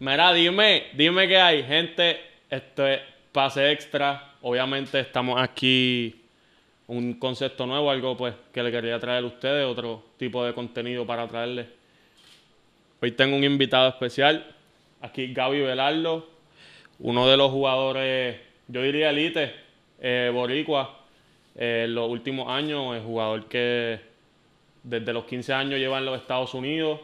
Mira, dime, dime qué hay, gente. Esto es pase extra. Obviamente estamos aquí un concepto nuevo, algo pues que le quería traer a ustedes, otro tipo de contenido para traerles. Hoy tengo un invitado especial, aquí Gaby Velardo, uno de los jugadores, yo diría elite, eh, boricua, eh, en los últimos años, el jugador que desde los 15 años lleva en los Estados Unidos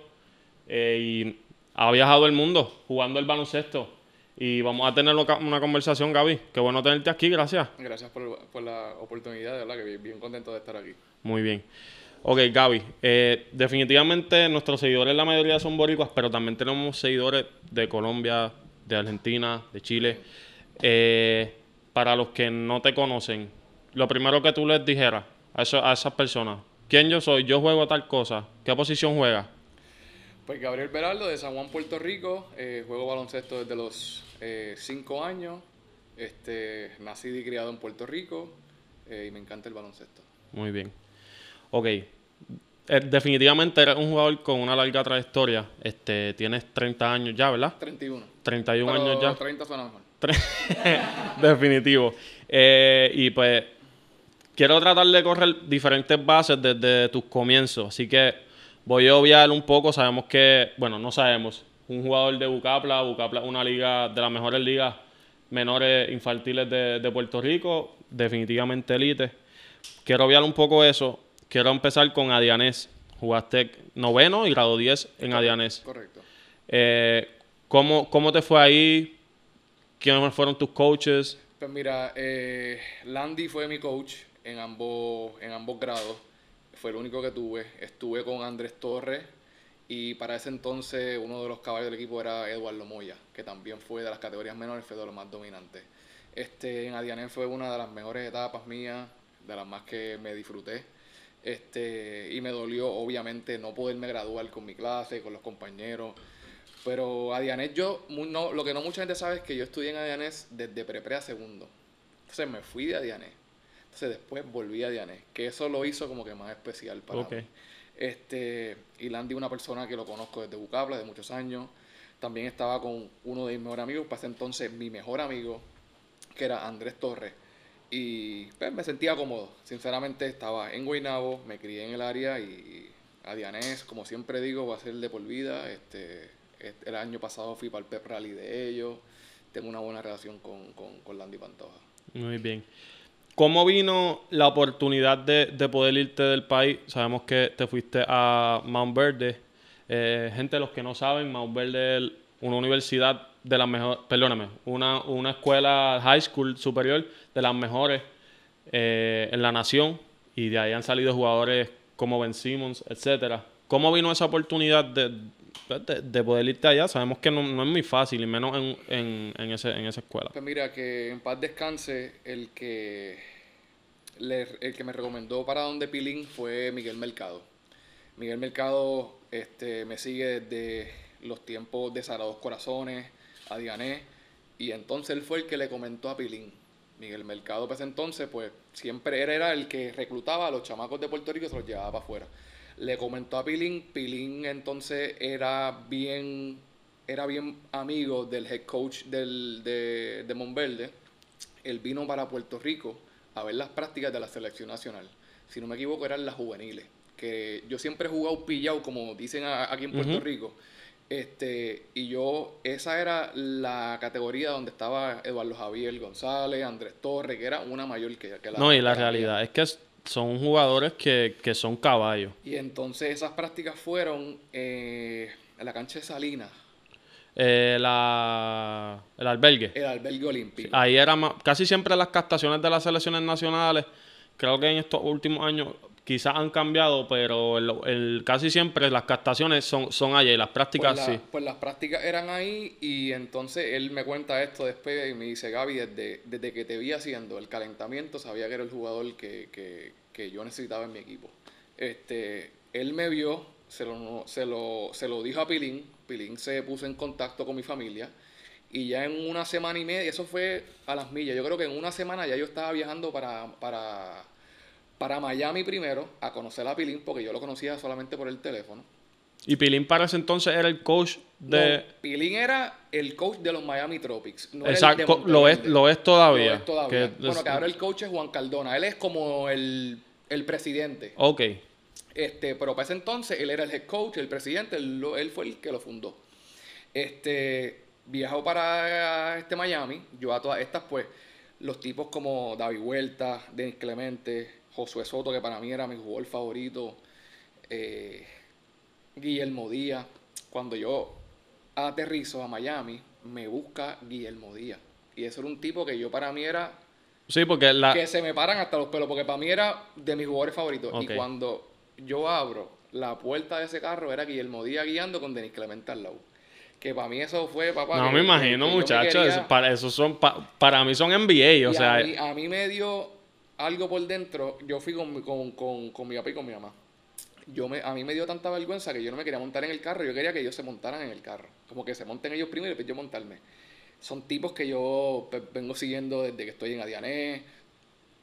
eh, y ha viajado el mundo jugando el baloncesto. Y vamos a tener una conversación, Gaby. Qué bueno tenerte aquí, gracias. Gracias por, la oportunidad, de verdad, que bien, bien, contento de estar aquí. Muy bien. Ok, Gaby, eh, definitivamente nuestros seguidores, la mayoría son boricuas, pero también tenemos seguidores de Colombia, de Argentina, de Chile. Eh, para los que no te conocen, lo primero que tú les dijeras a, a esas personas, ¿quién yo soy? Yo juego tal cosa. ¿Qué posición juegas? Pues Gabriel Beraldo de San Juan, Puerto Rico. Eh, juego baloncesto desde los 5 eh, años. Este, nacido y criado en Puerto Rico eh, y me encanta el baloncesto. Muy bien. Ok. definitivamente eres un jugador con una larga trayectoria. Este, tienes 30 años ya, ¿verdad? 31. 31 años ya. 30 suena mejor. Definitivo. y pues quiero tratar de correr diferentes bases desde tus comienzos. Así que Voy a obviar un poco, sabemos que, bueno, no sabemos, un jugador de Bucapla, Bucapla es una liga de las mejores ligas menores infantiles de, Puerto Rico, definitivamente elite. Quiero obviar un poco eso, quiero empezar con Adianés. Jugaste noveno y grado 10 en Adianés. Correcto. Eh, ¿cómo, ¿Cómo te fue ahí? ¿Quiénes fueron tus coaches? Pues mira, eh, Landy fue mi coach en ambos, en ambos grados fue el único que tuve. Estuve con Andrés Torres y para ese entonces uno de los caballos del equipo era Eduardo Moya, que también fue de las categorías menores, fue de los más dominantes. Este, en Adiané fue una de las mejores etapas mías, de las más que me disfruté. Este, y me dolió obviamente no poderme graduar con mi clase, con los compañeros. Pero Adianés yo, no, lo que no mucha gente sabe es que yo estudié en Adianés desde pre-pre a segundo. Entonces me fui de Adianés entonces después volví a Diane, que eso lo hizo como que más especial para mí. Este, y Landy, una persona que lo conozco desde Bucapla, de muchos años. También estaba con uno de mis mejores amigos, para ese entonces mi mejor amigo, que era Andrés Torres. Y pues, me sentía cómodo. Sinceramente estaba en Guaynabo, me crié en el área y a Dianés, como siempre digo, va a ser de por vida. Este, el año pasado fui para el Pep Rally de ellos. Tengo una buena relación con, con, con Landy Pantoja. Muy bien. ¿Cómo vino la oportunidad de, poder irte del país? Sabemos que te fuiste a Mount Verde. Eh, gente, los que no saben, Mount Verde es una universidad de las mejores, perdóname, una, una escuela high school superior de las mejores eh, en la nación. Y de ahí han salido jugadores como Ben Simmons, etcétera. ¿Cómo vino esa oportunidad de, de, poder irte allá? Sabemos que no, es muy fácil, y menos en, en, en, ese, en esa escuela. Pues mira, que en paz descanse, el que, el que me recomendó para donde Pilín fue Miguel Mercado. Miguel Mercado este, me sigue desde los tiempos de Sarados Corazones, a Diané, y entonces él fue el que le comentó a Pilín. Miguel Mercado, pues entonces, pues siempre era el que reclutaba a los chamacos de Puerto Rico y se los llevaba para afuera le comentó a Pilín, Pilín entonces era bien, era bien amigo del head coach del, de, de Monverde. Él vino para Puerto Rico a ver las prácticas de la selección nacional. Si no me equivoco, eran las juveniles. Que yo siempre he jugado pillado, como dicen aquí en Puerto Rico. Este, y yo, esa era la categoría donde estaba Eduardo Javier González, Andrés Torres, que era una mayor que, que la. No, y la realidad es que son jugadores que, son caballos. Y entonces esas prácticas fueron eh, en la cancha de Salinas. Eh, la, el albergue. El albergue olímpico. Ahí era casi siempre las captaciones de las selecciones nacionales. Creo que en estos últimos años quizás han cambiado, pero el, casi siempre las captaciones son, son allí, las prácticas pues sí. Pues las prácticas eran ahí y entonces él me cuenta esto después y me dice, Gaby, desde, desde que te vi haciendo el calentamiento sabía que era el jugador que, que, que yo necesitaba en mi equipo. Este, él me vio, se lo, se, lo, se lo dijo a Pilín, Pilín se puso en contacto con mi familia y ya en una semana y media, eso fue a las millas, yo creo que en una semana ya yo estaba viajando para... para para Miami primero a conocer a Pilín, porque yo lo conocía solamente por el teléfono. Y Pilín para ese entonces era el coach de... No, Pilín era el coach de los Miami Tropics. no Exacto, lo es, lo es todavía. Lo es todavía. que bueno, que ahora el coach es Juan Cardona. Él es como el, el presidente. Ok. Este, pero para ese entonces él era el head coach, el presidente, él fue el que lo fundó. Este, viajó para este Miami, yo a todas estas, pues, los tipos como David Huerta, Denis Clemente, Josué Soto, que para mí era mi jugador favorito, eh, Guillermo Díaz. Cuando yo aterrizo a Miami, me busca Guillermo Díaz. Y eso era un tipo que yo para mí era Sí, porque la... que se me paran hasta los pelos, porque para mí era de mis jugadores favoritos. Y cuando yo abro la puerta de ese carro, era Guillermo Díaz guiando con Denis Clemente al lado. Que para mí eso fue, papá. No que- me imagino, muchachos. para, eso son, pa- para mí son NBA, y o sea... a, mí, a mí me dio algo por dentro. Yo fui con, con, con, con mi papá y con mi mamá. Yo me, a mí me dio tanta vergüenza que yo no me quería montar en el carro. Yo quería que ellos se montaran en el carro. Como que se monten ellos primero y después yo montarme. Son tipos que yo pues, vengo siguiendo desde que estoy en Adiané.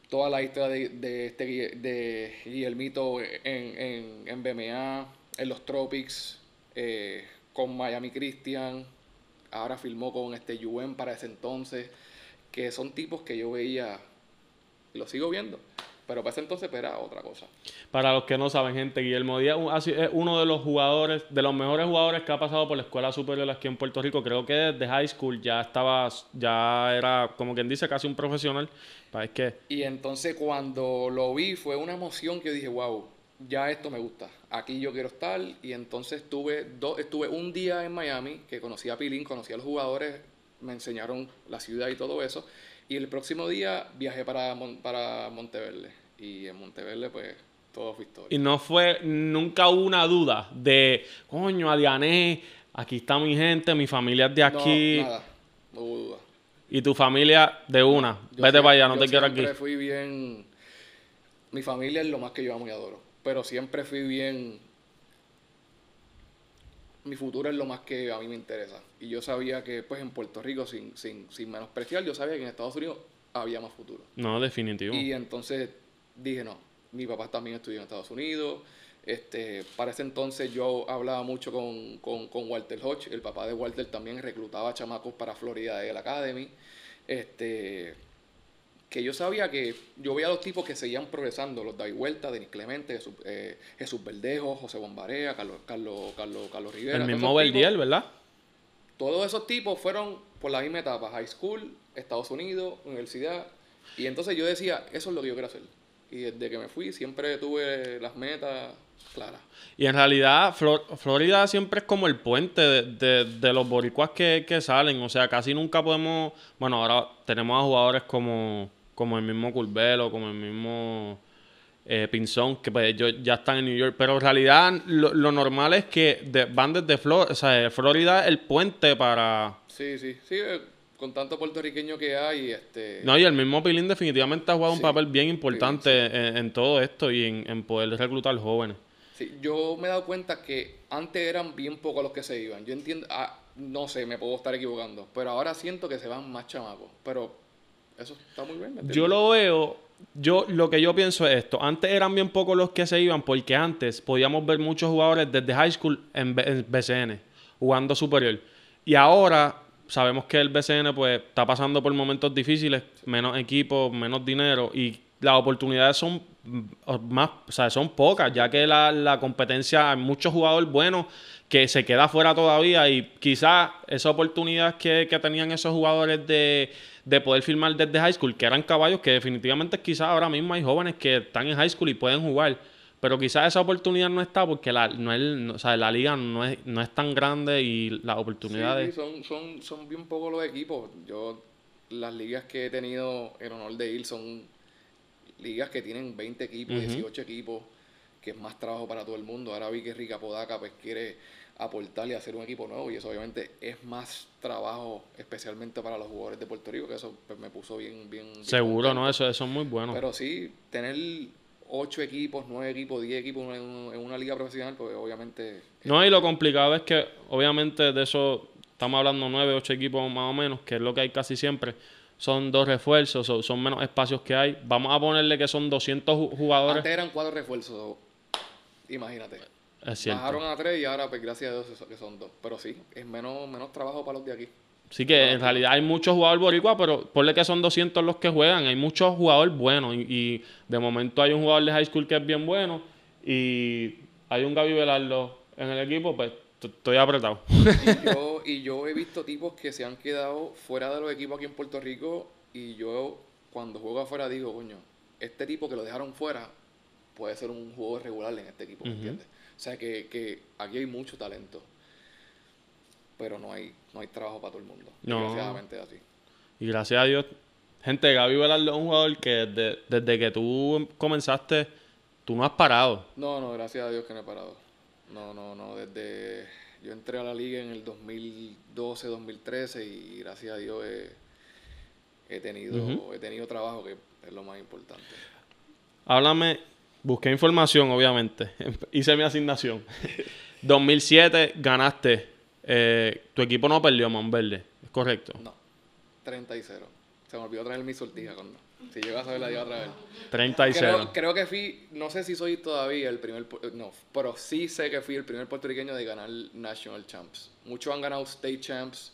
Toda la historia de, de, este, de Guillermito en, en, en BMA, en los Tropics, eh, con Miami Christian. Ahora filmó con este Yuen para ese entonces. Que son tipos que yo veía, lo sigo viendo. Pero para ese entonces pues, era otra cosa. Para los que no saben, gente, Guillermo Díaz es uno de los jugadores, de los mejores jugadores que ha pasado por la escuela superior aquí en Puerto Rico. Creo que desde high school ya estaba, ya era, como quien dice, casi un profesional. Pa- Es que Y entonces cuando lo vi fue una emoción que yo dije, wow, ya esto me gusta, aquí yo quiero estar. Y entonces estuve, dos, estuve un día en Miami, que conocí a Pilín, conocí a los jugadores, me enseñaron la ciudad y todo eso. Y el próximo día viajé para, Mon- para Monteverde. Y en Monteverde pues todo fue historia. y no fue, nunca hubo una duda de, coño, Adiané, aquí está mi gente, mi familia es de aquí. No, nada, no hubo duda. Y tu familia de una. Yo Vete para allá, no te quiero aquí. Siempre fui bien. Mi familia es lo más que yo amo y adoro. Pero siempre fui bien. Mi futuro es lo más que a mí me interesa. Y yo sabía que, pues, en Puerto Rico, sin, sin, sin menospreciar, yo sabía que en Estados Unidos había más futuro. No, definitivo. Y entonces dije, no, mi papá también estudió en Estados Unidos. Este, para ese entonces yo hablaba mucho con, con, con Walter Hodge, el papá de Walter también reclutaba chamacos para Florida del Academy. Este, que yo sabía que yo veía a los tipos que seguían progresando, los David Huerta, Denis Clemente, Jesús, eh, Jesús Verdejo, José Bombarea, Carlos, Carlos, Carlos, Carlos Rivera. el mismo Verdiel, ¿verdad? todos esos tipos fueron por la misma etapa, high school, Estados Unidos, universidad. Y entonces yo decía, eso es lo que yo quiero hacer. Y desde que me fui siempre tuve las metas claras. Y en realidad, Flor- Florida siempre es como el puente de, de- de los boricuas que, que salen. O sea, casi nunca podemos. Bueno, ahora tenemos a jugadores como, como el mismo Curvelo, como el mismo eh, Pinzón, que pues ellos ya están en New York. Pero en realidad, lo, lo normal es que de- van desde Flor o sea, Florida es el puente para. Sí, sí, sí, eh, con tanto puertorriqueño que hay, este... No, y el mismo Pilín definitivamente ha jugado un papel bien importante Pilín, en, en todo esto y en, en poder reclutar jóvenes. Sí, yo me he dado cuenta que antes eran bien pocos los que se iban. Yo entiendo, ah, no sé, me puedo estar equivocando, pero ahora siento que se van más chamacos. Pero eso está muy bien. ¿me Yo lo veo, yo lo que yo pienso es esto. Antes eran bien pocos los que se iban porque antes podíamos ver muchos jugadores desde high school en, B- en BCN jugando superior. Y ahora sabemos que el BCN pues está pasando por momentos difíciles, menos equipos, menos dinero y las oportunidades son más, son pocas, ya que la, la competencia hay muchos jugadores buenos que se queda fuera todavía y quizás esa oportunidad que, que tenían esos jugadores de, de poder firmar desde high school, que eran caballos que definitivamente quizás ahora mismo hay jóvenes que están en high school y pueden jugar, pero quizás esa oportunidad no está porque la, no es, o sea, la liga no es, no es tan grande y las oportunidades... sí, son, son, son bien pocos los equipos. Yo, las ligas que he tenido en honor de ir son ligas que tienen 20 equipos, Ujú. 18 equipos, que es más trabajo para todo el mundo. Ahora vi que Rica Podaca pues quiere aportarle a hacer un equipo nuevo y eso obviamente es más trabajo especialmente para los jugadores de Puerto Rico, que eso pues, me puso bien, bien, Seguro. ¿no? Eso, eso es muy bueno. Pero sí, tener 8 equipos, 9 equipos, 10 equipos en, en una liga profesional, pues obviamente... No, y lo complicado es que, obviamente, de eso estamos hablando nueve, ocho equipos más o menos, que es lo que hay casi siempre. Son dos refuerzos, son, son menos espacios que hay. Vamos a ponerle que son 200 ju- jugadores. Antes eran cuatro refuerzos, imagínate. Es cierto. Bajaron a tres y ahora, pues gracias a Dios, que son dos. Pero sí, es menos, menos trabajo para los de aquí. Sí que en realidad hay muchos jugadores boricua, pero ponle que son 200 los que juegan. Hay muchos jugadores buenos. Y, y de momento hay un jugador de high school que es bien bueno. Y hay un Gaby Velardo en el equipo, pues estoy apretado. Y yo, y yo he visto tipos que se han quedado fuera de los equipos aquí en Puerto Rico y yo cuando juego afuera digo, coño, este tipo que lo dejaron fuera puede ser un jugador regular en este equipo, ¿me entiendes? O sea que, que aquí hay mucho talento, pero no hay, no hay trabajo para todo el mundo. No. Desgraciadamente es así. Y gracias a Dios, gente, Gaby Velardo es un jugador que desde, desde que tú comenzaste, tú no has parado. No, no, gracias a Dios que no he parado. No, no, no, desde... Yo entré a la liga en el 2012, 2013 y gracias a Dios he, he tenido, he tenido trabajo que es lo más importante. Háblame, busqué información, obviamente. Hice mi asignación. 2007 ganaste. eh, tu equipo no perdió, Monverde. ¿Es correcto? No, 30 y 0. Se me olvidó traer mi sortija con Si llegas a ver la iba a traer. 30 y 0. Creo, creo que fui, no sé si soy todavía el primer, no, pero sí sé que fui el primer puertorriqueño de ganar National Champs. Muchos han ganado State Champs,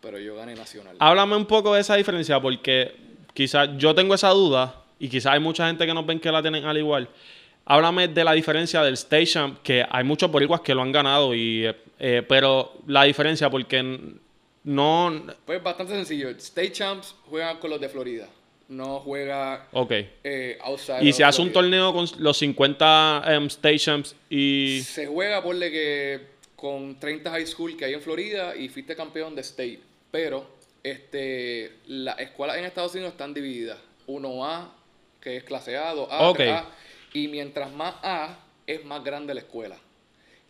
pero yo gané Nacional. Háblame un poco de esa diferencia, porque quizás yo tengo esa duda y quizás hay mucha gente que nos ven que la tienen al igual. Háblame de la diferencia del State Champ, que hay muchos boricuas que lo han ganado, y, eh, eh, pero la diferencia, porque no... Pues bastante sencillo. State Champs juegan con los de Florida. No juega Ok. eh, outside Y se hace un torneo con los 50 em, State Champs y... Se juega, ponle que con 30 high school que hay en Florida y fuiste campeón de state. Pero este, las escuelas en Estados Unidos están divididas. 1A, que es clase A, 2A, Ok. 3A. Y mientras más A, es más grande la escuela.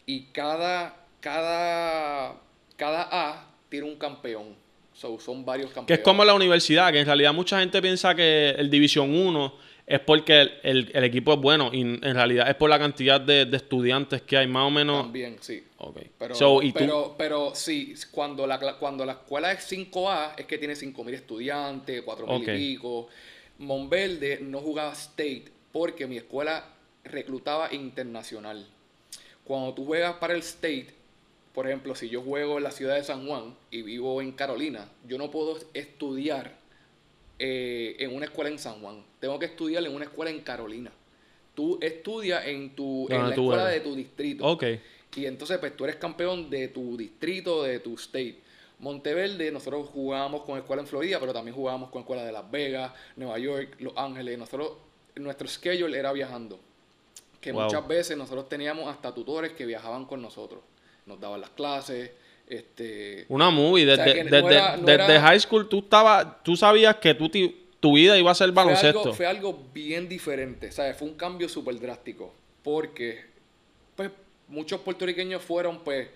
Y cada, cada, cada A tiene un campeón. So, son varios campeones. Que es como la universidad, que en realidad mucha gente piensa que el División 1 es porque el, el- el equipo es bueno y en realidad es por la cantidad de, de estudiantes que hay, más o menos. También, sí. Ok. Pero, So, y tú- pero, pero sí, cuando la, cuando la escuela es 5A, es que tiene 5.000 estudiantes, 4.000 Ok. y pico. Monverde no jugaba state porque mi escuela reclutaba internacional. Cuando tú juegas para el state, por ejemplo, si yo juego en la ciudad de San Juan y vivo en Carolina, yo no puedo estudiar eh, en una escuela en San Juan. Tengo que estudiar en una escuela en Carolina. Tú estudias en, tu, en la escuela eres. de tu distrito. Ok. Y entonces, pues tú eres campeón de tu distrito, de tu state. Monteverde, nosotros jugábamos con escuela en Florida, pero también jugábamos con escuela de Las Vegas, Nueva York, Los Ángeles. Nosotros, nuestro schedule era viajando. Que Wow. muchas veces nosotros teníamos hasta tutores que viajaban con nosotros. Nos daban las clases, este... Una movie. O sea, Desde, que no desde, era- no desde era- high school tú, estabas, tú sabías que tú tu vida iba a ser Fue baloncesto. algo, fue algo bien diferente, ¿sabes? Fue un cambio súper drástico. Porque, pues, muchos puertorriqueños fueron, pues,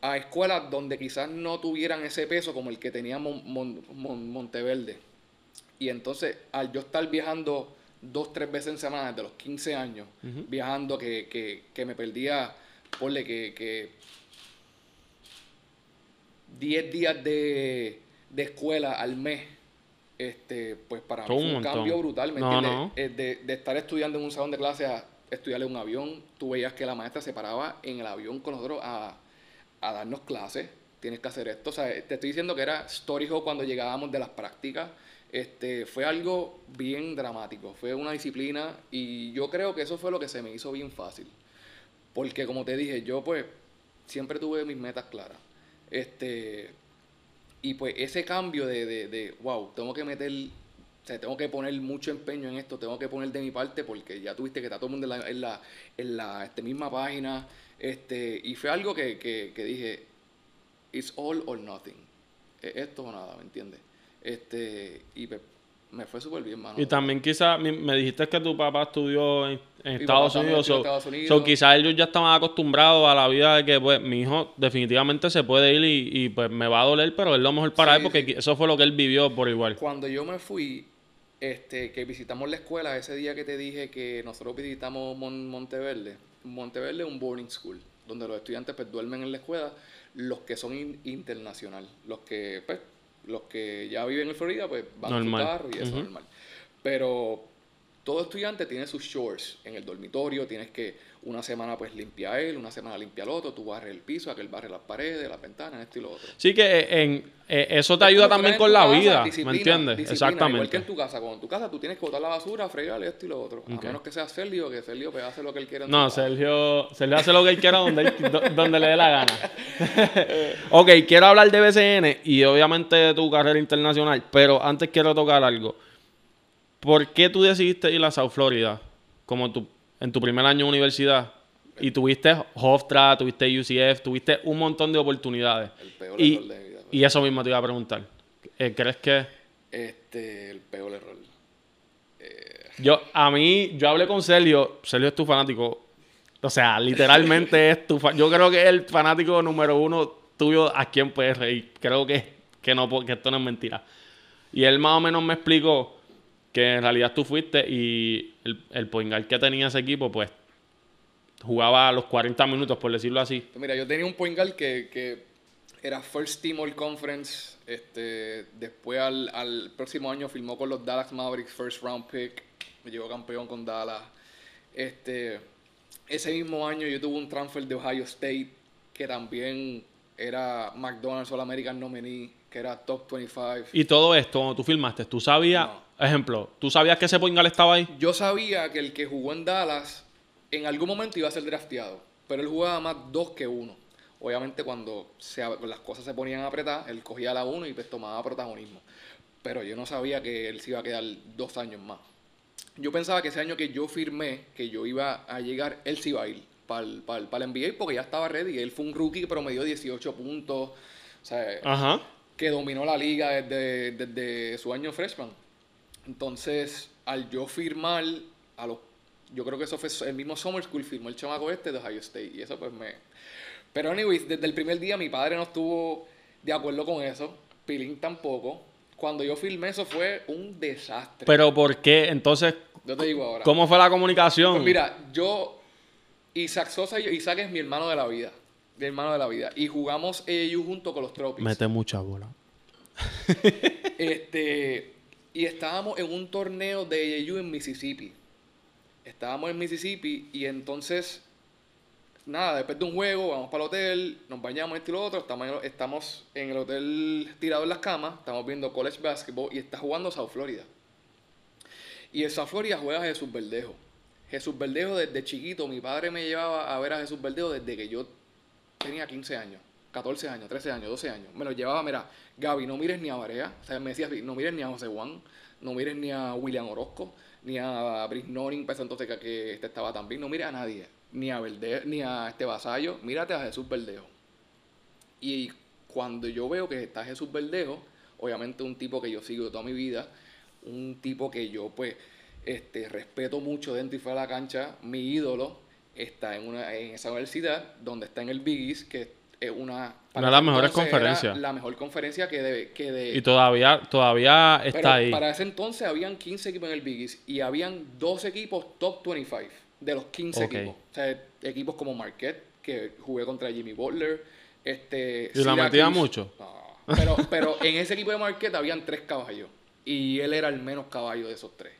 a escuelas donde quizás no tuvieran ese peso como el que tenía Mon- Mon- Mon- Monteverde. Y entonces, al yo estar viajando dos, tres veces en semana desde los 15 años, viajando que, que, que me perdía, ponle que, que 10 días de, de escuela al mes, este, pues para mí Son fue un un cambio brutal, ¿me No, entiendes? no. Eh, de, de estar estudiando en un salón de clase a estudiarle un avión, tú veías que la maestra se paraba en el avión con nosotros a, a darnos clases, tienes que hacer esto, o sea, te estoy diciendo que era story hall cuando llegábamos de las prácticas, este, fue algo bien dramático, fue una disciplina y yo creo que eso fue lo que se me hizo bien fácil, porque como te dije, yo pues siempre tuve mis metas claras, este, y pues ese cambio de, de, de, wow, tengo que meter, o sea, tengo que poner mucho empeño en esto, tengo que poner de mi parte porque ya tuviste que está todo el mundo en la, en la, en la este, misma página. Este, y fue algo que, que, que dije, it's all or nothing. Es esto o nada, ¿me entiendes? Este, y pues, me fue súper bien, mano. Y también quizás me, dijiste que tu papá estudió en, Estados Unidos. so- Estados Unidos. so quizás ellos ya estaban acostumbrados a la vida de que pues mi hijo definitivamente se puede ir y, y, pues me va a doler, pero es lo mejor para Sí, él porque sí. eso fue lo que él vivió por igual. Cuando yo me fui, este, que visitamos la escuela, ese día que te dije que nosotros visitamos Mon- Monteverde, Monteverde es un boarding school, donde los estudiantes pues, duermen en la escuela, los que son in- internacional, los que, pues, los que ya viven en Florida, pues van Normal. a su carro y eso Ujú. normal. Pero todo estudiante tiene sus chores en el dormitorio, tienes que una semana pues limpia él, una semana limpia el otro, tú barres el piso, aquel barre las paredes, las ventanas, esto y lo otro. Sí, que en, eh, eso te ayuda también con la vida, ¿me entiendes? Exactamente. Igual que en tu casa, cuando en tu casa tú tienes que botar la basura, fregar esto y lo otro. A menos que sea Sergio, que Sergio pues, hace lo que él quiera. no, Sergio, Sergio hace lo que él quiera donde, donde le dé la gana. ok, quiero hablar de BCN y obviamente de tu carrera internacional, pero antes quiero tocar algo. ¿Por qué tú decidiste ir a South Florida como tu, en tu primer año de universidad? Y tuviste Hofstra, tuviste UCF, tuviste un montón de oportunidades. El peor y, error de mi vida. Y eso mismo te iba a preguntar. Eh, ¿Crees que...? Este, el peor error. Eh... Yo, a mí, yo hablé con Sergio. Sergio es tu fanático. O sea, literalmente es tu Yo creo que es el fanático número uno tuyo aquí en PR. Y creo que, que, no, que esto no es mentira. Y él más o menos me explicó que en realidad tú fuiste y el, el point que tenía ese equipo, pues jugaba a los 40 minutos, por decirlo así. Mira, yo tenía un point guard que, que era First Team All Conference. Este, después al, al, próximo año firmó con los Dallas Mavericks, First Round Pick. Me llegó campeón con Dallas. Este, ese mismo año yo tuve un transfer de Ohio State que también era McDonald's All American nominee, que era top 25. Y todo esto, cuando tú filmaste, ¿tú sabías, no. Ejemplo, ¿tú sabías que ese point guard estaba ahí? Yo sabía que el que jugó en Dallas en algún momento iba a ser drafteado, pero él jugaba más dos que uno. Obviamente cuando se, las cosas se ponían a apretar, él cogía la uno y pues tomaba protagonismo. Pero yo no sabía que él se iba a quedar dos años más. Yo pensaba que ese año que yo firmé, que yo iba a llegar, él se iba a ir para el, para el, para el NBA porque ya estaba ready. Él fue un rookie que promedió 18 puntos, o sea, Ajá. que dominó la liga desde, desde su año freshman. Entonces, al yo firmar a los yo creo que eso fue el mismo Summer School, firmó el chamaco este de Ohio State. Y eso pues me... Pero anyways, desde el primer día mi padre no estuvo de acuerdo con eso. Pilín tampoco. Cuando yo filmé eso fue un desastre. Pero ¿por qué? Entonces, yo te digo ahora. ¿cómo fue la comunicación? Pues mira, yo... Isaac Sosa, Isaac es mi hermano de la vida. Mi hermano de la vida. Y jugamos AAU junto con los Tropics. Mete mucha bola. este... Y estábamos en un torneo de AAU en Mississippi estábamos en Mississippi y entonces, nada, después de un juego, vamos para el hotel, nos bañamos esto y lo otro, estamos, estamos en el hotel tirado en las camas, estamos viendo college basketball y está jugando South Florida. Y en South Florida juega Jesús Verdejo. Jesús Verdejo desde chiquito, mi padre me llevaba a ver a Jesús Verdejo desde que yo tenía 15 años, 14 años, 13 años, 12 años. Me lo llevaba, mira, Gaby, no mires ni a Barea, o sea, me decía, no mires ni a José Juan, no mires ni a William Orozco, ni a Brice Noring, pues entonces que, este estaba también, no mire a nadie, ni a Verde, ni a este vasallo, mírate a Jesús Verdejo. Y cuando yo veo que está Jesús Verdejo, obviamente un tipo que yo sigo toda mi vida, un tipo que yo pues este, respeto mucho dentro y fuera de la cancha, mi ídolo está en, una, en esa universidad donde está en el Biggies, que una... Una de las mejores conferencias. La mejor conferencia que de, que de... Y todavía, todavía está Pero ahí. Para ese entonces habían 15 equipos en el Big East y habían dos equipos top 25 de los 15 Ok. equipos. O sea, equipos como Marquette, que jugué contra Jimmy Butler. Este, ¿Y la metía mucho? No, pero, pero en ese equipo de Marquette habían tres caballos. Y él era el menos caballo de esos tres.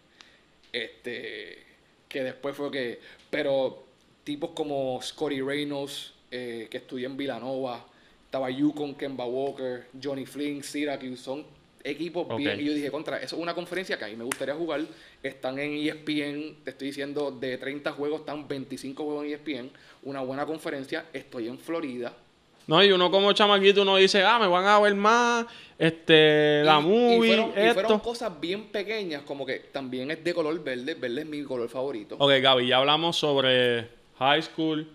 Este, que después fue que... Pero tipos como Scotty Reynolds, eh, que estudió en Villanova, estaba Yukon, Kemba Walker, Johnny Flynn, Syracuse, son equipos bien. Y yo dije, contra, eso es una conferencia que a mí me gustaría jugar. Están en ESPN, te estoy diciendo, de 30 juegos están 25 juegos en ESPN. Una buena conferencia. Estoy en Florida. No, y uno como chamaquito, uno dice, ah, me van a ver más, este, la Y- movie, y fueron, y esto. fueron cosas bien pequeñas, como que también es de color verde. Verde es mi color favorito. Ok, Gaby, ya hablamos sobre high school,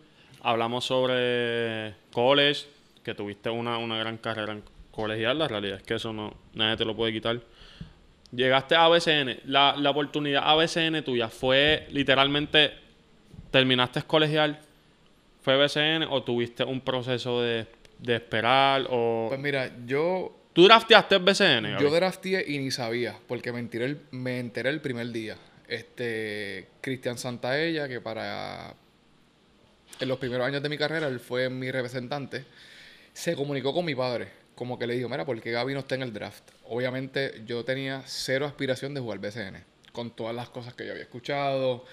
hablamos sobre college, que tuviste una, una gran carrera en colegial, la realidad es que eso no, nadie te lo puede quitar. Llegaste a ABCN, la, la oportunidad ABCN tuya fue literalmente, terminaste colegial, fue BCN o tuviste un proceso de, de esperar o... Pues mira, yo ¿Tú drafteaste BCN? Yo drafteé y ni sabía, porque me enteré el, me enteré el primer día. Este, Cristian Santaella, que para en los primeros años de mi carrera, él fue mi representante, se comunicó con mi padre, como que le dijo, mira, ¿por qué Gaby no está en el draft? Obviamente yo tenía cero aspiración de jugar BCN. con todas las cosas que yo había escuchado,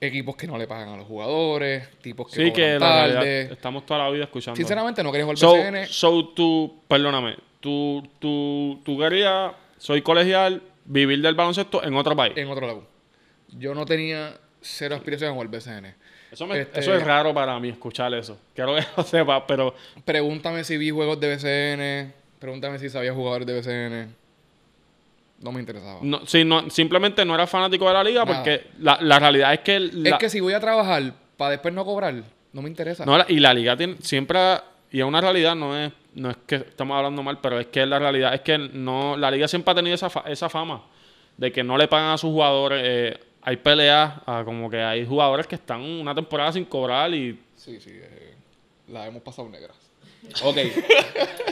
equipos que no le pagan a los jugadores, tipos que Sí, que la realidad, estamos toda la vida escuchando. Sinceramente no quería jugar So, BCN. so tú, perdóname, tú, tú, tú querías, soy colegial, vivir del baloncesto en otro país. en otro lado. Yo no tenía cero aspiraciones a jugar BCN. Eso, me- Este- eso es raro para mí escuchar eso. Quiero que lo sepas, pero Pregúntame si vi juegos de BCN. Pregúntame si sabía jugadores de BCN. No me interesaba. no, sí, no, simplemente no era fanático de la liga Nada. porque la, la realidad es que... la- Es que si voy a trabajar para después no cobrar, no me interesa. no, y la liga tiene, siempre, y es una realidad, no es, no es que estamos hablando mal, pero es que la realidad es que no, la liga siempre ha tenido esa, fa- esa fama de que no le pagan a sus jugadores. eh, hay peleas, ah, como que hay jugadores que están una temporada sin cobrar y Sí, sí. eh, la hemos pasado negras. Ok.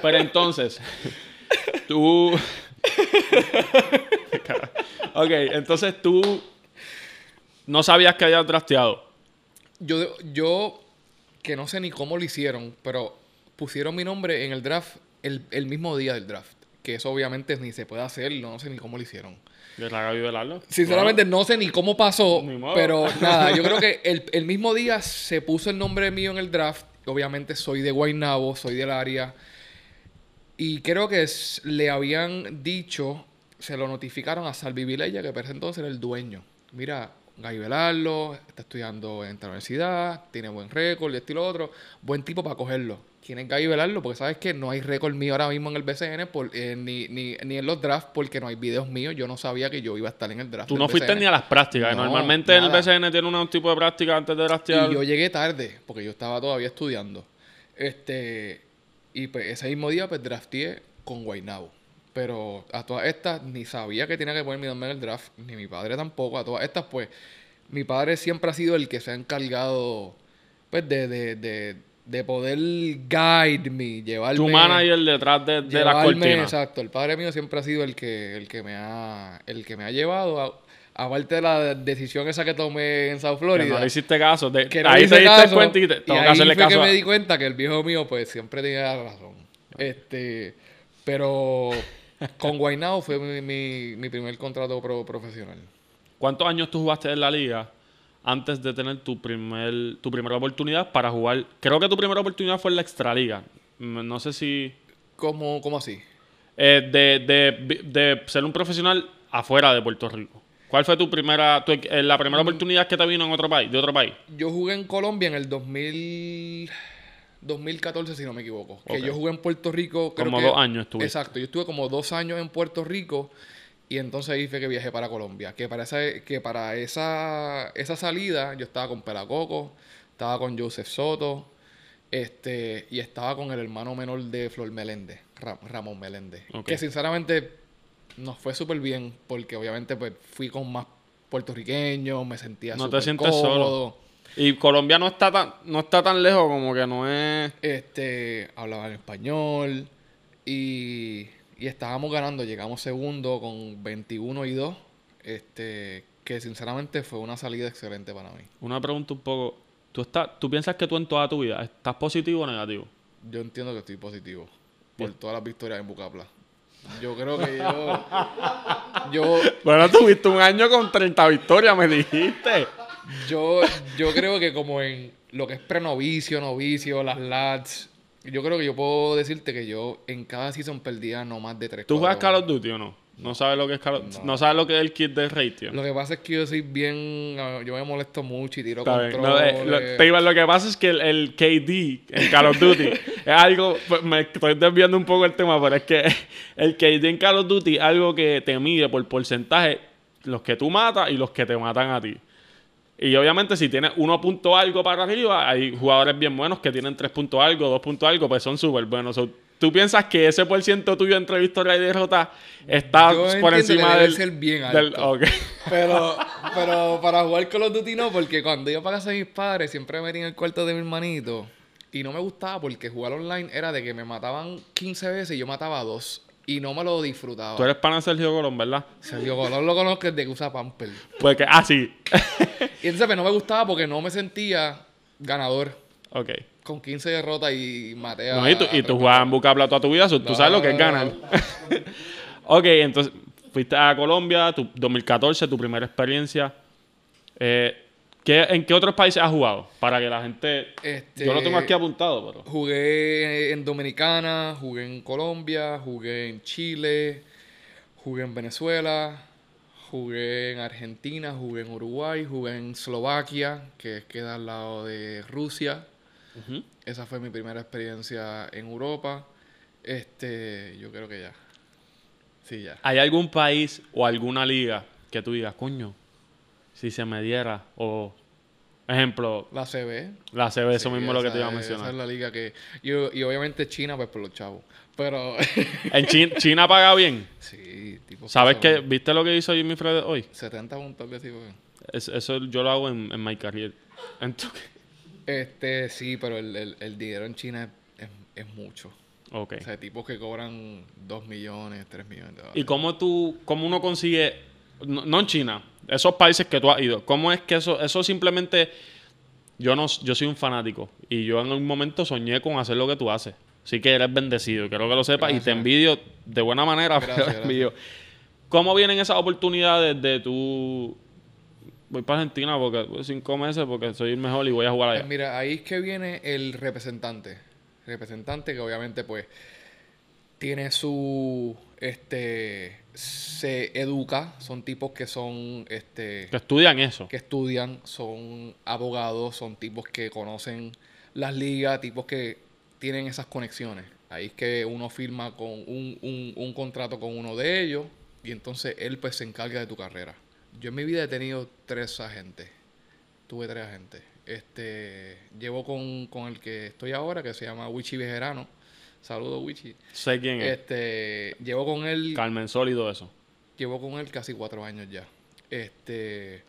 Pero entonces, tú. ok, entonces tú no sabías que habías trasteado. Yo, yo, que no sé ni cómo lo hicieron, pero pusieron mi nombre en el draft el, el mismo día del draft. Que eso obviamente ni se puede hacer, no sé ni cómo lo hicieron. De Raga y Velardo. Sinceramente no sé ni cómo pasó, Ni pero nada, yo creo que el, el mismo día se puso el nombre mío en el draft. Obviamente soy de Guaynabo, soy del área. Y creo que es- le habían dicho, se lo notificaron a Salvi Vilella, que por ese entonces era el dueño. Mira, Gay Velardo, está estudiando en esta universidad, tiene buen récord y esto y lo otro. Buen tipo para cogerlo. ¿Quién es Gay Velardo? Porque sabes que no hay récord mío ahora mismo en el BCN, por- eh, ni, ni, ni en los drafts, porque no hay videos míos. Yo no sabía que yo iba a estar en el draft. Tú no fuiste BCN. ni a las prácticas. No, Normalmente el. BCN tiene un tipo de práctica antes de trastear. Y yo llegué tarde, porque yo estaba todavía estudiando. Este, y pues ese mismo día pues drafteé con Guaynabo. Pero a todas estas ni sabía que tenía que poner mi nombre en el draft, ni mi padre tampoco. A todas estas pues mi padre siempre ha sido el que se ha encargado pues de, de, de, de poder guide me, llevarme... tu manager detrás de, de llevarme- cortinas. Exacto, el padre mío siempre ha sido el que, el que me ha, el que me ha llevado a... Aparte de la decisión esa que tomé en South Que Florida. no le hiciste caso. De- Que no ahí te diste cuenta y te, tengo y que hacerle fue caso. que a- me di cuenta que el viejo mío pues siempre tenía razón. Este, pero con Guaynao fue mi, mi, mi primer contrato pro- profesional. ¿Cuántos años tú jugaste en la liga antes de tener tu primer tu primera oportunidad para jugar? Creo que tu primera oportunidad fue en la extraliga. Mm, No sé si ¿Cómo, cómo así? eh, de, de- de ser un profesional afuera de Puerto Rico. ¿Cuál fue tu primera tu- eh, la Mm. primera oportunidad que te vino en otro país, de otro país? Yo jugué en Colombia en el 2000, 2014, si no me equivoco. Que yo jugué en Puerto Rico. creo Como que- dos años estuviste. Exacto, yo estuve como dos años en Puerto Rico y entonces ahí fue que viajé para Colombia. Que para esa, que para esa, esa salida yo estaba con Pelacoco, estaba con Joseph Soto este y estaba con el hermano menor de Flor Meléndez, Ra- Ramón Meléndez. Que sinceramente nos fue súper bien porque obviamente pues fui con más puertorriqueños, me sentía No te sientes cómodo. solo. Y Colombia no está tan no está tan lejos como que no es Este, hablaban español y, y estábamos ganando. Llegamos segundo con 21 y 2. Este, que sinceramente fue una salida excelente para mí. una pregunta un poco. ¿Tú, estás, ¿Tú piensas que tú en toda tu vida estás positivo o negativo? Yo entiendo que estoy positivo por todas las victorias en Bucapla. Yo creo que yo. yo, Bueno, tuviste un año con 30 victorias, me dijiste. Yo, yo creo que como en lo que es prenovicio, novicio, las LADs, yo creo que yo puedo decirte que yo en cada season perdía no más de 3 ¿Tú juegas Call of Duty o no? No sabes lo que es Call of no. sabes lo que es el kit de ratio. Lo que pasa es que yo soy bien. ah, Yo me molesto mucho y tiro controles. No, eh, lo, te iba- lo que pasa es que el, el KD en Call of Duty es algo. pues, Me estoy desviando un poco el tema, pero es que el KD en Call of Duty es algo que te mide por porcentaje los que tú matas y los que te matan a ti. Y obviamente, si tienes uno punto algo para arriba, hay jugadores bien buenos que tienen tres punto algo, dos punto algo, pues son súper buenos. So, ¿Tú piensas que ese por ciento tuyo entre victoria y derrota está Yo por que encima debe del, ser bien del- alto. ok. Pero, pero para jugar Call of Duty no, porque cuando yo para casa de mis padres siempre me en el cuarto de mi hermanito. Y no me gustaba porque jugar online era de que me mataban 15 veces y yo mataba a dos. Y no me lo disfrutaba. Tú eres pana de Sergio Colón, ¿verdad? Sergio Colón lo conozco desde que usa Pamper. Porque, ah, sí. Y entonces pues, no me gustaba porque no me sentía ganador. ok. Con 15 derrotas y maté a... No, y tú, y tú jugabas en Bucapla toda tu vida, tú No, sabes lo que es ganar. ok, entonces fuiste a Colombia, tu 2014, tu primera experiencia. Eh, ¿qué- ¿En qué otros países has jugado? Para que la gente... Este, Yo lo tengo aquí apuntado, pero... Jugué en Dominicana, jugué en Colombia, jugué en Chile, jugué en Venezuela, jugué en Argentina, jugué en Uruguay, jugué en Eslovaquia, que queda al lado de Rusia. Esa fue mi primera experiencia en Europa. Este, yo creo que ya. Sí, ya. ¿Hay algún país o alguna liga que tú digas, coño, si se me diera? O, ejemplo, La CB. la CB, eso mismo es lo que te iba a mencionar. Esa es la liga que... Y, y obviamente China, pues por los chavos. Pero... En Chi- China paga bien. sí, tipo... ¿Sabes qué? ¿Viste lo que hizo Jimmy Fred hoy? 70 puntos, algo así, fue. Es- eso yo lo hago en, en My Career. Entonces, Este, sí, pero el, el, el dinero en China es, es, es mucho. ok. O sea, tipos que cobran 2 millones, 3 millones de ¿Y dólares. cómo tú, cómo uno consigue, no, no en China, esos países que tú has ido, cómo es que eso, eso simplemente, yo no, yo soy un fanático y yo en un momento soñé con hacer lo que tú haces. Así que eres bendecido, quiero que lo sepas y te envidio de buena manera, pero envidio. ¿Cómo vienen esas oportunidades de tú, voy para Argentina porque pues, cinco meses porque soy el mejor y voy a jugar Pues allá? mira, ahí es que viene el representante. Representante que obviamente pues tiene su este se educa, son tipos que son este Que estudian eso. que estudian, son abogados, son tipos que conocen las ligas, tipos que tienen esas conexiones. Ahí es que uno firma con un, un, un contrato con uno de ellos y entonces él pues se encarga de tu carrera. Yo en mi vida he tenido tres agentes. Tuve tres agentes. Este, llevo con, con el que estoy ahora, que se llama Wichi Bejerano. Saludos, Wichi. Sé quién es. Este, llevo con él Carmen Sólido eso. Llevo con él casi cuatro años ya. Este,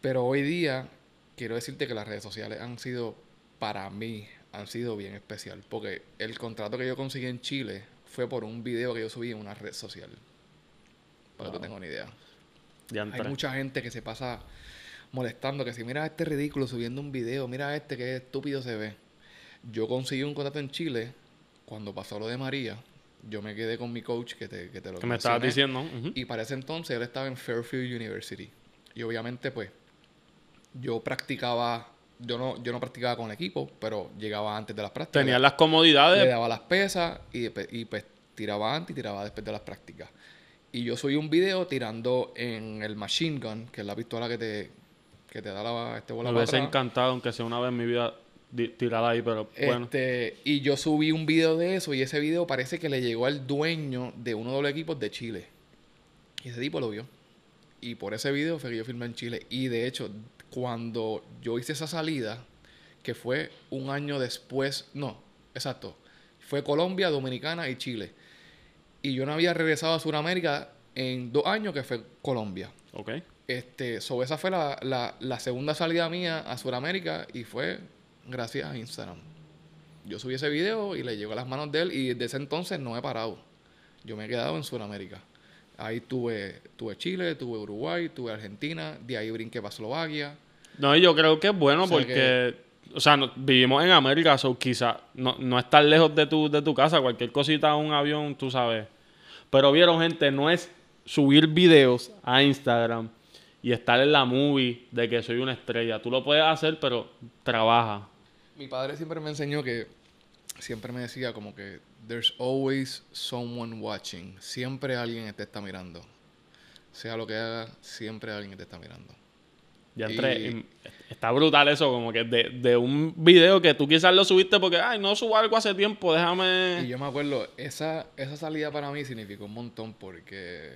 pero hoy día quiero decirte que las redes sociales han sido, para mí, han sido bien especial. Porque el contrato que yo conseguí en Chile fue por un video que yo subí en una red social. Para que tú tengas una idea. De Hay mucha gente que se pasa molestando, que si mira a este ridículo subiendo un video, mira a este que estúpido se ve. Yo conseguí un contrato en Chile cuando pasó lo de María. Yo me quedé con mi coach que te, que te lo Que me estabas diciendo. Y para ese entonces él estaba en Fairfield University. Y obviamente, pues, yo practicaba, yo no, yo no practicaba con equipo, pero llegaba antes de las prácticas. Tenías las Le comodidades. daba las pesas y, y, pues tiraba antes y tiraba después de las prácticas. Y yo subí un video tirando en el machine gun, que es la pistola que te, que te da la, este bola Me hubiese atrás. encantado, aunque sea una vez en mi vida tirada ahí, pero bueno. Este, y yo subí un video de eso y ese video parece que le llegó al dueño de uno de los equipos de Chile. Y ese tipo lo vio. Y por ese video fue que yo filmé en Chile. Y de hecho, cuando yo hice esa salida, que fue un año después, no, exacto, fue Colombia, Dominicana y Chile. Y yo no había regresado a Sudamérica en dos años, que fue Colombia. Ok. Este, so esa fue la, la, la segunda salida mía a Sudamérica y fue gracias a Instagram. Yo subí ese video y le llegó a las manos de él y desde ese entonces no he parado. Yo me he quedado en Sudamérica. Ahí tuve, tuve Chile, tuve Uruguay, tuve Argentina, de ahí brinqué para Eslovaquia. No, y yo creo que es bueno O sea porque, o sea, no- vivimos en América, so quizá no, no estar lejos de tu, de tu casa, cualquier cosita, un avión, tú sabes. Pero vieron, gente, no es subir videos a Instagram y estar en la movie de que soy una estrella. Tú lo puedes hacer, pero trabaja. Mi padre siempre me enseñó que, siempre me decía como que, there's always someone watching. Siempre alguien te está mirando. Sea lo que haga, siempre alguien te está mirando. Ya entré. Y- y Está brutal eso, como que de, de un video que tú quizás lo subiste porque, ay, no subo algo hace tiempo, Y déjame... yo me acuerdo, esa, esa salida para mí significó un montón porque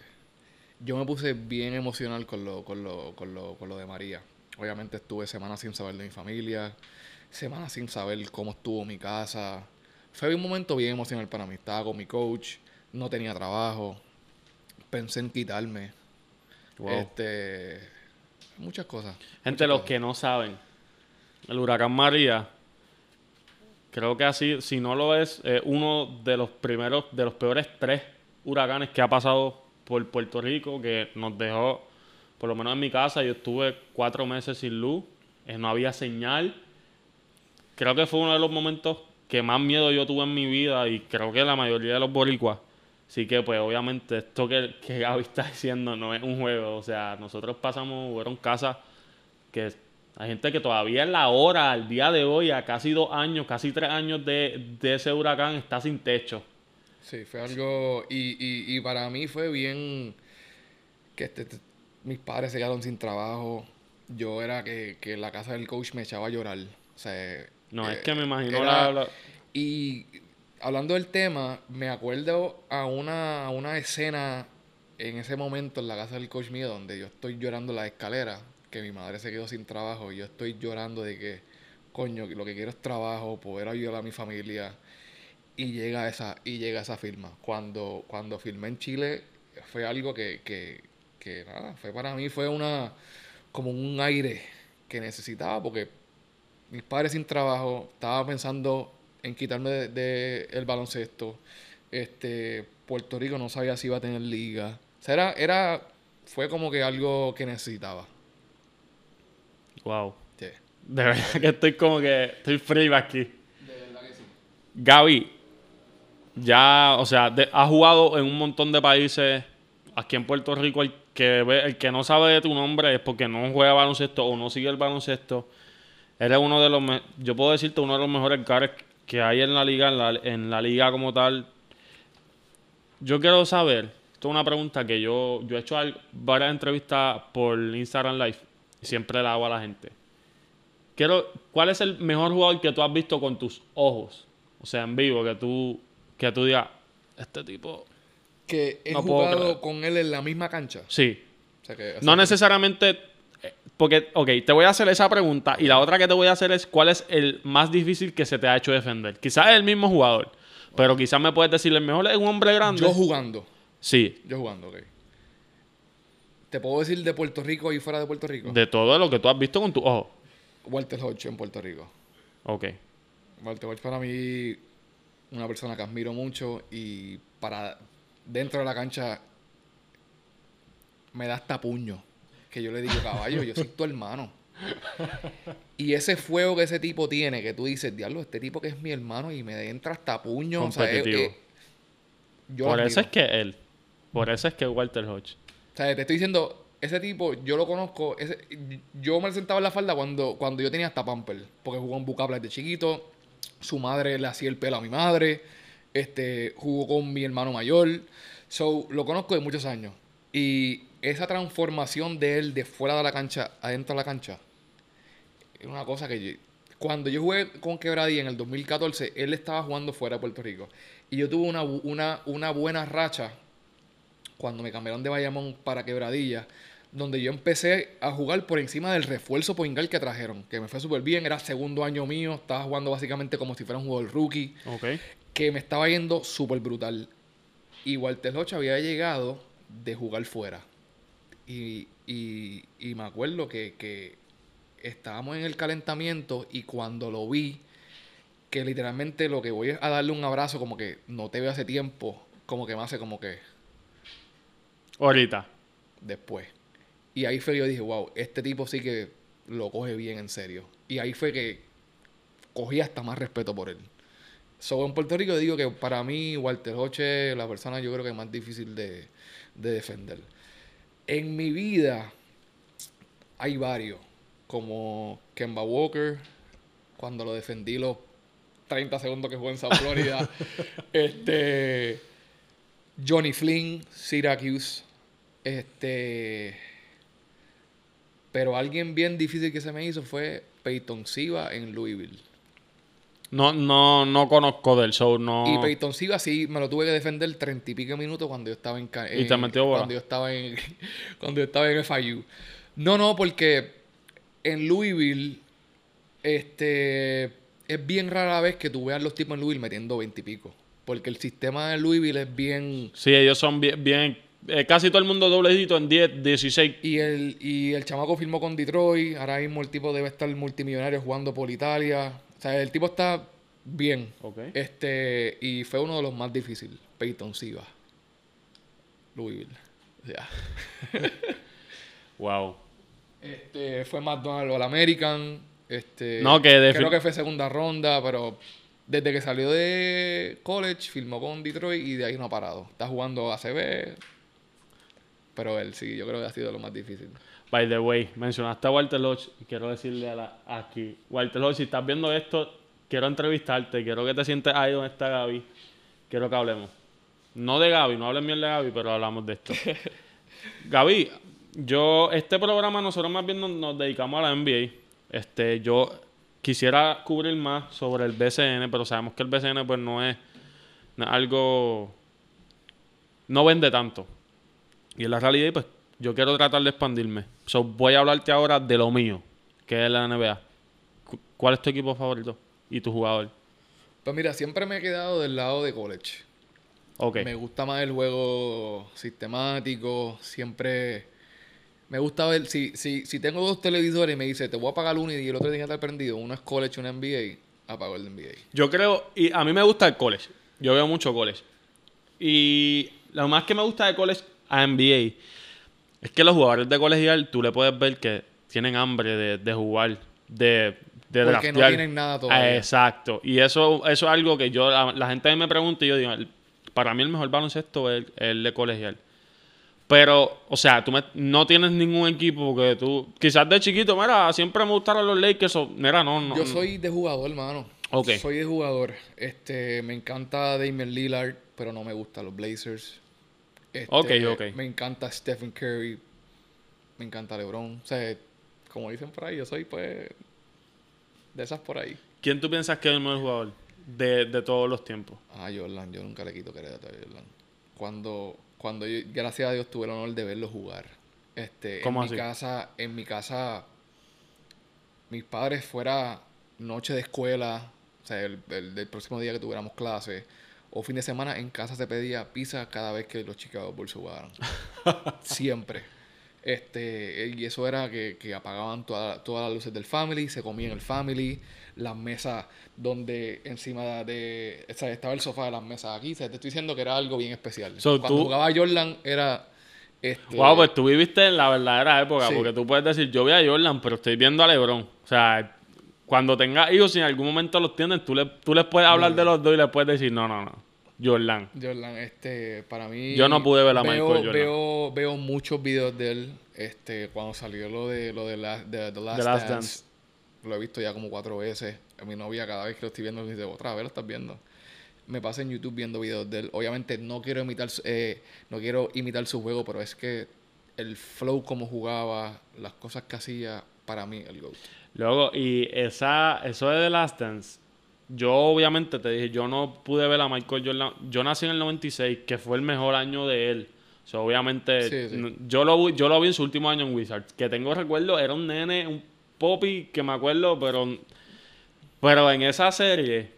yo me puse bien emocional con lo, con lo, con lo, con lo de María. Obviamente estuve semanas sin saber de mi familia, semanas sin saber cómo estuvo mi casa. Fue un momento bien emocional para mí. Estaba con mi coach, no tenía trabajo, pensé en quitarme. Wow. Este, muchas cosas. Gente, muchas los cosas. que no saben, el huracán María, creo que así, si no lo es, es uno de los primeros, de los peores tres huracanes que ha pasado por Puerto Rico, que nos dejó, por lo menos en mi casa, yo estuve cuatro meses sin luz, eh, no había señal. Creo que fue uno de los momentos que más miedo yo tuve en mi vida y creo que la mayoría de los boricuas. Así que, pues, obviamente, esto que, que Gaby está diciendo no es un juego. O sea, nosotros pasamos, fueron casas que hay gente que todavía en la hora, al día de hoy, a casi dos años, casi tres años de, de ese huracán, está sin techo. Sí, fue algo. Y, y, y para mí fue bien. Que este, este- mis padres se quedaron sin trabajo. Yo era que, que la casa del coach me echaba a llorar. O sea. No, es eh, que me imagino era- la- la- Y hablando del tema, me acuerdo a una, a una escena en ese momento en la casa del coach mío donde yo estoy llorando en la escalera, que mi madre se quedó sin trabajo y yo estoy llorando de que, coño, lo que quiero es trabajo, poder ayudar a mi familia. Y llega esa, y llega esa firma. Cuando, cuando filmé en Chile, fue algo que, que, que nada, fue para mí, fue una como un aire que necesitaba porque mis padres sin trabajo, estaba pensando en quitarme de, de el baloncesto. Este, Puerto Rico no sabía si iba a tener liga. O sea, era, era, fue como que algo que necesitaba. Wow. Sí. De verdad que estoy como que... Estoy frío aquí. De verdad que sí. Gaby, ya, o sea, de- has jugado en un montón de países. Aquí en Puerto Rico, el que, ve- el que no sabe de tu nombre es porque no juega baloncesto o no sigue el baloncesto. Eres uno de los, me- yo puedo decirte, uno de los mejores guards que hay en la liga, en la, en la liga como tal. Yo quiero saber, esto es una pregunta que yo, yo he hecho varias entrevistas por Instagram Live y siempre la hago a la gente. Quiero, ¿cuál es el mejor jugador que tú has visto con tus ojos? O sea, en vivo, que tú, que tú digas, este tipo. Que he No jugado con él en la misma cancha. Sí. O sea que, o sea No necesariamente. Porque, ok, te voy a hacer esa pregunta y la otra que te voy a hacer es: ¿cuál es el más difícil que se te ha hecho defender? Quizás es el mismo jugador, pero quizás me puedes decir: el mejor es un hombre grande. Yo jugando. sí, Yo jugando, ok. ¿Te puedo decir de Puerto Rico y fuera de Puerto Rico? de todo lo que tú has visto con tus ojos. Walter Hodge en Puerto Rico. Ok. Walter Hodge para mí una persona que admiro mucho y para dentro de la cancha me da hasta puño. Que yo le digo, caballo, yo soy tu hermano. Y ese fuego que ese tipo tiene, que tú dices, diablo, este tipo que es mi hermano y me entra hasta puño. o sea, es- Competitivo. es- yo lo Por eso es que él. Por eso es que Walter Hodge. O sea, te estoy diciendo, ese tipo, yo lo conozco. ese- yo me sentaba en la falda cuando, cuando yo tenía hasta pamper. Porque jugó en Bucapla de chiquito. Su madre le hacía el pelo a mi madre. Este, jugó con mi hermano mayor. So, lo conozco de muchos años. Y esa transformación de él de fuera de la cancha, adentro de la cancha, es una cosa que yo- cuando yo jugué con Quebradía en el 2014, él estaba jugando fuera de Puerto Rico. Y yo tuve una, una, una buena racha cuando me cambiaron de Bayamón para Quebradilla, donde yo empecé a jugar por encima del refuerzo Poingal que trajeron, que me fue súper bien, era segundo año mío, estaba jugando básicamente como si fuera un jugador rookie, Ok. que me estaba yendo súper brutal. Y Walter Hodge había llegado de jugar fuera. Y, y- y me acuerdo que, que estábamos en el calentamiento y cuando lo vi, que literalmente lo que voy es a darle un abrazo, como que no te veo hace tiempo, como que me hace como que Ahorita. después. Y ahí fue que yo dije, wow, este tipo sí que lo coge bien en serio. Y ahí fue que cogí hasta más respeto por él. So, en Puerto Rico digo que para mí Walter Hoche es la persona yo creo que más difícil de, de defender. En mi vida hay varios, como Kemba Walker, cuando lo defendí los 30 segundos que jugó en South Florida. este Johnny Flynn, Syracuse. Este. Pero alguien bien difícil que se me hizo fue Peyton Siva en Louisville. No, no, no conozco del show, no. Y Peyton Siva sí me lo tuve que defender treinta y pico minutos cuando yo estaba en, Y te en- metió bola. cuando yo estaba en cuando yo estaba en FIU. No, no, porque en Louisville este es bien rara vez que tú veas los tipos en Louisville metiendo veinte y pico, porque el sistema de Louisville es bien Sí, ellos son bien. bien eh, casi todo el mundo doblecito en 10, 16. y el y el chamaco firmó con Detroit, ahora mismo el tipo debe estar multimillonario jugando por Italia. O sea, el tipo está bien. Este, y fue uno de los más difíciles. Peyton Siva. Louisville. O sea, Wow. este, fue McDonald's All American. Este, No, que creo que fue segunda ronda, pero Desde que salió de college, filmó con Detroit y de ahí no ha parado. Está jugando ACB. Pero él sí, yo creo que ha sido lo más difícil. By the way, mencionaste a Walter Lodge y quiero decirle a la, aquí, Walter Lodge, si estás viendo esto, quiero entrevistarte, quiero que te sientes ahí donde está Gaby, quiero que hablemos. No de Gaby, no hables bien de Gaby, pero hablamos de esto. Gaby, yo, este programa nosotros más bien nos, nos dedicamos a la NBA. Este, yo quisiera cubrir más sobre el BCN, pero sabemos que el BCN pues no es, no es algo, no vende tanto. Y en la realidad, pues yo quiero tratar de expandirme. So, voy a hablarte ahora de lo mío, que es la NBA. Cu- ¿Cuál es tu equipo favorito y tu jugador? Pues mira, siempre me he quedado del lado de college. Ok. Me gusta más el juego sistemático. Siempre me gusta ver. Si, si, si tengo dos televisores y me dice, te voy a pagar uno y el otro tiene que estar prendido, uno es college y uno es NBA, apago el de NBA. Yo creo, y a mí me gusta el college. Yo veo mucho college. Y lo más que me gusta de college a NBA es que los jugadores de colegial tú le puedes ver que tienen hambre de, de jugar, de, de Porque no tienen nada Ah, todavía. Exacto. Y eso, eso es algo que yo, la, la gente me pregunta y yo digo, para mí el mejor baloncesto es el, el de colegial. Pero, o sea, tú me- no tienes ningún equipo que tú, quizás de chiquito, mira, siempre me gustaron los Lakers o, mira, no, no. Yo soy de jugador, hermano. Ok. Soy de jugador. Este, me encanta Damian Lillard, pero no me gustan los Blazers. Este, Ok, ok. Me encanta Stephen Curry. Me encanta LeBron. O sea, como dicen por ahí, yo soy pues de esas por ahí. ¿Quién tú piensas que es el mejor jugador de, de todos los tiempos? Ah, Jordan, yo nunca le quito crédito a Jordan. Cuando, cuando yo, gracias a Dios, tuve el honor de verlo jugar. Este, ¿Cómo en así? mi casa, en mi casa, mis padres fuera noche de escuela, o sea, el, el- próximo día que tuviéramos clase, o fin de semana, en casa se pedía pizza cada vez que los Chicago Bulls jugaban. Siempre. Este, y eso era que, que apagaban toda- todas las luces del family, se comían el family, las mesas donde encima de, o sea, estaba el sofá de las mesas aquí, o sea, te estoy diciendo que era algo bien especial. So, Cuando tú- jugaba Jordan era este, Wow, pues tú viviste en la verdadera época, Sí. porque tú puedes decir, yo vi a Jordan, pero estoy viendo a LeBron. O sea, cuando tengas hijos, si en algún momento los tienen, tú, le, tú les puedes hablar de los dos y les puedes decir, no, no, no, Jordan. Jordan, este, para mí. Yo no pude ver a veo, Michael Jordan. Veo, veo muchos videos de él. Este, cuando salió lo de lo de, la, de The Last, The Last Dance, Dance. Lo he visto ya como cuatro veces. A mi novia, cada vez que lo estoy viendo, me dice, otra vez lo estás viendo. Me pasa en YouTube viendo videos de él. Obviamente no quiero imitar, su- eh, no quiero imitar su juego, pero es que el flow como jugaba, las cosas que hacía, para mí el GOAT. Luego, y esa, eso de The Last Dance, yo obviamente te dije, yo no pude ver a Michael Jordan. Yo nací en el 96, que fue el mejor año de él. O sea, obviamente, Sí, sí. n- Yo, lo, vi- yo lo vi en su último año en Wizards. Que tengo recuerdo, era un nene, un popi que me acuerdo, pero, pero en esa serie,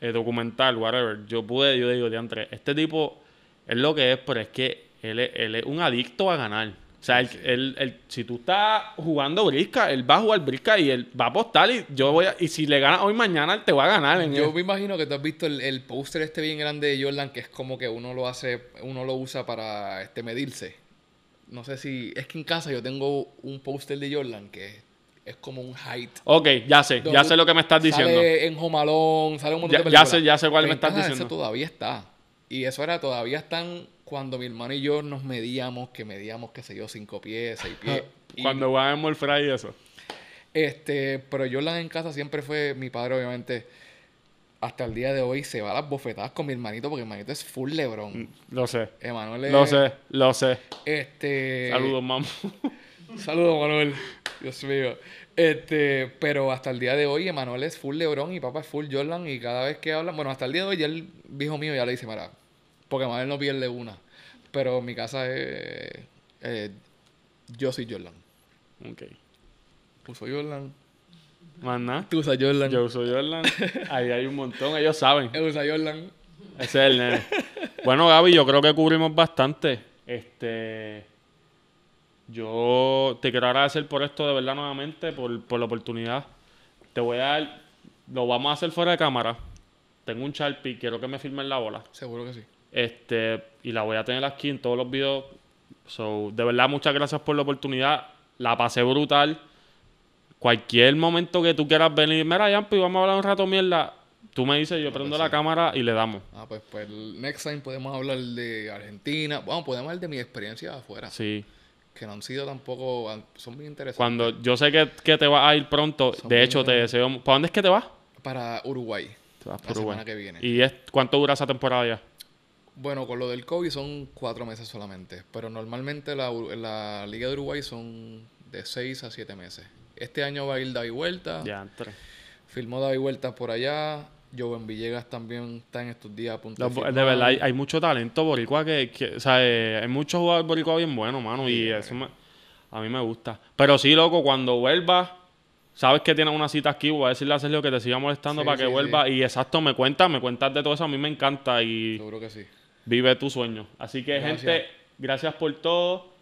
eh, documental, whatever, yo pude, yo digo, diantre, este tipo es lo que es, pero es que él es, él es un adicto a ganar. O sea, él- él- él- si tú estás jugando brisca, él va a jugar brisca y él va a apostar y yo voy a, y si le gana hoy mañana, él te va a ganar. En Yo me imagino que tú has visto el, el póster este bien grande de Jordan, que es como que uno lo hace, uno lo usa para este medirse. No sé si. Es que en casa yo tengo un póster de Jordan que es como un height. Ok, ya sé, ya sé lo que me estás diciendo. Sale en Homalón, sale un montón Ya- de ya películas. sé- ya sé cuál me estás diciendo. Eso todavía está. Y eso era, todavía están cuando mi hermano y yo nos medíamos, que medíamos, qué sé yo, cinco pies, seis pies. Y- Cuando van en Morfray y eso. este, pero Jordan en casa siempre fue, mi padre obviamente, hasta el día de hoy se va a las bofetadas con mi hermanito, porque mi hermanito es full Lebron. Lo sé. Emanuel es- Mm. Lo sé, lo sé. Este, Saludos, mamá. Saludos, Manuel. Dios mío. Este, pero hasta el día de hoy, Emanuel es full LeBron y papá es full Jordan. Y cada vez que hablan, bueno, hasta el día de hoy, ya el viejo mío ya le dice, mira, porque Emanuel no pierde una. Pero mi casa es. eh, yo soy Jordan. Ok. Uso Jordan. Más nada. Tú usas Jordan. Yo uso Jordan. Ahí hay un montón, ellos saben. Él usa Jordan. Ese es el nene. Bueno, Gaby, yo creo que cubrimos bastante. Este. Yo te quiero agradecer por esto de verdad nuevamente, por, por la oportunidad. Te voy a dar. Lo vamos a hacer fuera de cámara. Tengo un Sharpie, quiero que me firmen la bola. Seguro que sí. Este, y la voy a tener aquí en todos los videos. So, de verdad, muchas gracias por la oportunidad. La pasé brutal. Cualquier momento que tú quieras venir, mira, Yampi, vamos a hablar un rato mierda. tú me dices, yo prendo la cámara y le damos. Ah, pues, pues next time podemos hablar de Argentina. Bueno, podemos hablar de mi experiencia afuera. Sí. Que no han sido tampoco, han- son bien interesantes. Cuando yo sé que, que te vas a ir pronto, Son de hecho te deseo... ¿Para dónde es que te vas? Para Uruguay. Te vas La por Uruguay. semana que viene. ¿Y es, cuánto dura esa temporada ya? Bueno, con lo del COVID son cuatro meses solamente. Pero normalmente la, la Liga de Uruguay son de seis a siete meses. Este año va a ir David Vuelta. Ya, entre. Filmó David Vuelta por allá. Joven Villegas también está en estos días a punto de de verdad, hay, hay mucho talento boricua que, que- o sea, eh, hay muchos jugadores boricua bien buenos, mano, y eso me- a mí me gusta. Pero sí, loco, cuando vuelva, sabes que tienes una cita aquí, voy a decirle a Sergio que te siga molestando Sí, para que vuelva, y exacto, me cuentas, me cuentas de todo eso, a mí me encanta, y Seguro que sí. Vive tu sueño. Así que, Gracias. gente, gracias por todo.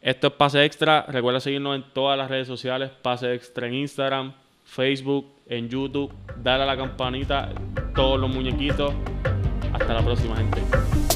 Esto es Pase Extra. Recuerda seguirnos en todas las redes sociales. Pase Extra en Instagram, Facebook, en YouTube. Dale a la campanita, todos los muñequitos. Hasta la próxima, gente.